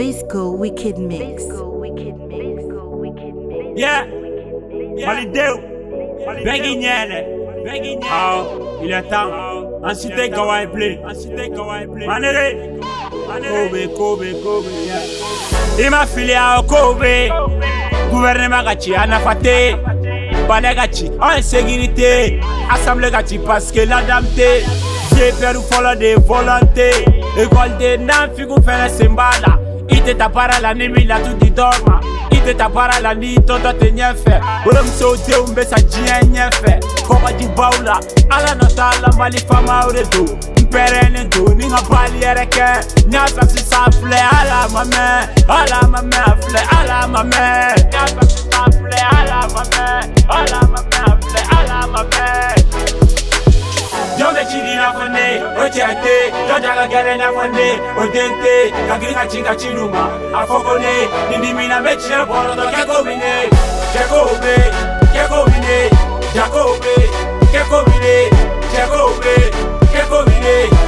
Visco Wicked Mix. Yeah, valideu, Beguignane, Oh, il est temps. Ensuite, Kawaii Play. Manere, Kobe, Kobe, Kobe. Il m'a filé à Kobe. Gouvernement Gachi, Anafate. Palais Gachi, en insécurité. Assemblée Gachi, parce que la dame t'es. J'ai perdu volant des volontés. École des nains, figou, fait la I tɛ taa baara la ni tota min latu di dɔ ma. I tɛ taa la ni tɔntɔ tɛ ɲɛfɛ. Wolomusow denw bɛ sa diɲɛ ɲɛfɛ. Kɔgɔjibaw la, ala nɔ t'a la mali faamaw de don. N pɛrɛnnen don ni ka bali yɛrɛ kɛ. N y'a fɛ sisan ala ma. Ala ma mɛn a filɛ, ala ma mɛn. N y'a fɛ sisan ala ma. Ala ma mɛn a filɛ, ala ma. Da ka gɛlɛn n'a fɔ ne, o den tɛ. Ka girin ka ci d'u ma, a fɔ ko ne. Ni dimina bɛ tiɲɛ bɔlɔtɔ kɛ ko bi ne. Cɛ ko bɛ, kɛ ko bi ne. Ja ko bɛ, kɛ ko bi ne. Cɛ ko bɛ, kɛ ko bi ne.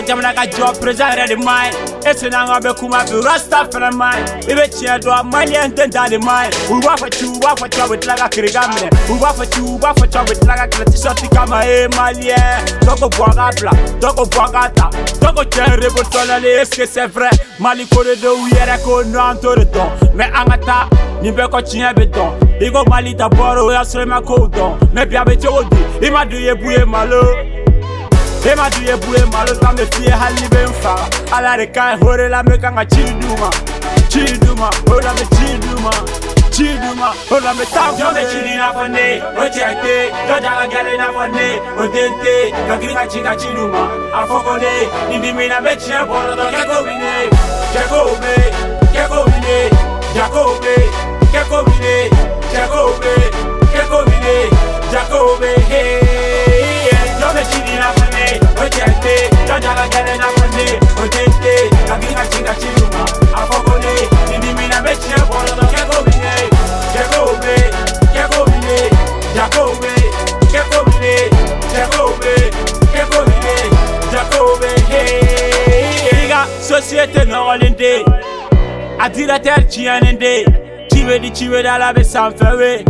Fɔ jamana ka jɔ perezan yɛrɛ de ma ɲi. E sena an ka bɛ kuma bi rasta fɛnɛ ma ɲi. I bɛ tiɲɛ dɔn maliyɛn tɛ da de ma u b'a fɔ ci u b'a fɔ ci a bɛ tila ka minɛ. U b'a fɔ ci u b'a fɔ ci a bɛ tila ka kɛlɛ. Tisɔti kama e maliyɛn. Ko bɔ k'a bila dɔ ko bɔ k'a ta. Dɔ ko cɛ révolutionnel est ce que c'est vrai? Mali ko de don u yɛrɛ ko non an t'o de dɔn. Mais an ka taa nin bɛɛ kɔ tiɲɛ bɛ i ko mali ta bɔra y'a sɔrɔ ma kow dɔn. Mais bi a bɛ i ma dun i ye bu ye malo emadiye bule malo ta me fiye hali be n faga ala de ka ɲi hore la me kan ka ci duma ci duma o la me ci duma ci duma o la me tan fɔ me cini na fɔ ne o cɛ te dɔ daga gɛlɛ na fɔ ne o den te dɔ kiri ka ci ka ci duma a fɔ ko ne nin dimi na me tiɲɛ bɔlɔtɔ kɛ ko bi ne kɛ ko be kɛ ko bi ne ja ko be kɛ ko bi ne Atira ter chiane de Chiwe di chiwe dala be samfewe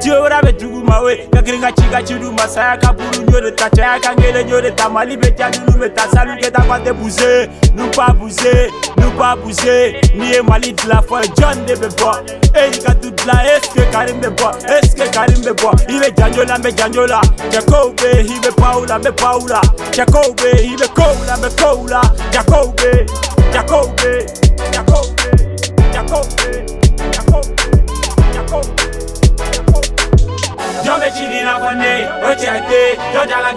Tiora be tugu mawe Kakringa chiga chiru masaya kaburu nyore tacha ya kangere nyore tamali be chadulu me tasalu ke tapate buse Nou pa buse, nou pa buse Niye mali de la foi John de be bo Erika tout la eske karim be bo Eske karim be bo Ibe janjola me janjola Jacobe ibe paula me paula. Jacobe ibe koula me koula. Jacobe, Jacobe, Jacobe.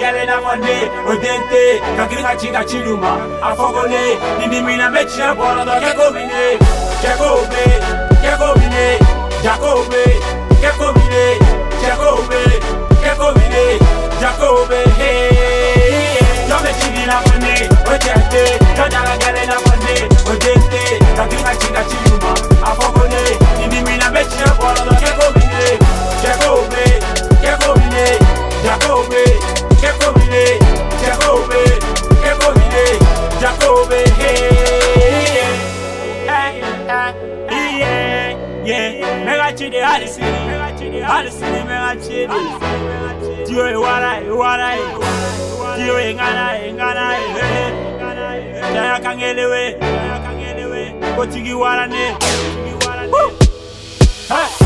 Gɛlɛn n'a fɔ ne o den tɛ ka girin ka ci ka ci d'u ma a yeah yeah mɛ ka ci de hali sini hali sini mɛ ka ci de Dio ye wara ye wara ye Dio ye ŋana ye ŋana ye Jaya kangelewe Kotigi wara ne Woo!